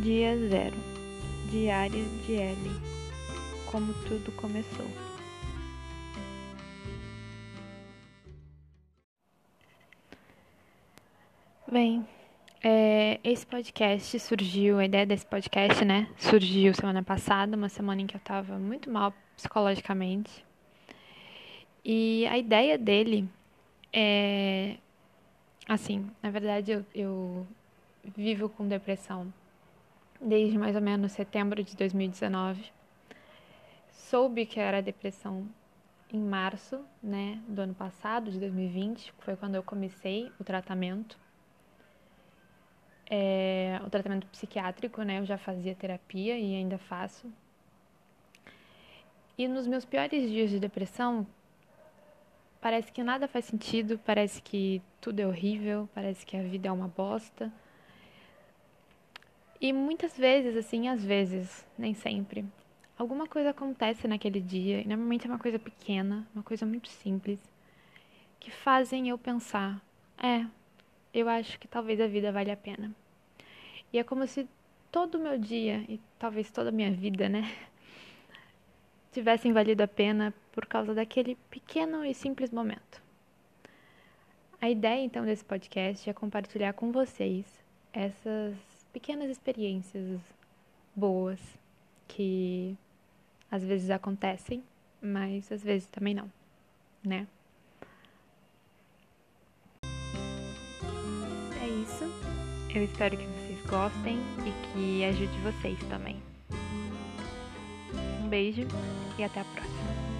Dia zero. Diário de Ellie. Como tudo começou. Bem, é, esse podcast surgiu, a ideia desse podcast, né? Surgiu semana passada, uma semana em que eu tava muito mal psicologicamente. E a ideia dele é. Assim, na verdade eu, eu vivo com depressão desde mais ou menos setembro de 2019. Soube que era depressão em março, né, do ano passado, de 2020, que foi quando eu comecei o tratamento. É, o tratamento psiquiátrico, né, eu já fazia terapia e ainda faço. E nos meus piores dias de depressão, parece que nada faz sentido, parece que tudo é horrível, parece que a vida é uma bosta. E muitas vezes, assim, às vezes, nem sempre, alguma coisa acontece naquele dia, e normalmente é uma coisa pequena, uma coisa muito simples, que fazem eu pensar: é, eu acho que talvez a vida vale a pena. E é como se todo o meu dia, e talvez toda a minha vida, né, tivessem valido a pena por causa daquele pequeno e simples momento. A ideia então desse podcast é compartilhar com vocês essas pequenas experiências boas que às vezes acontecem, mas às vezes também não, né? É isso. Eu espero que vocês gostem e que ajude vocês também. Um beijo e até a próxima.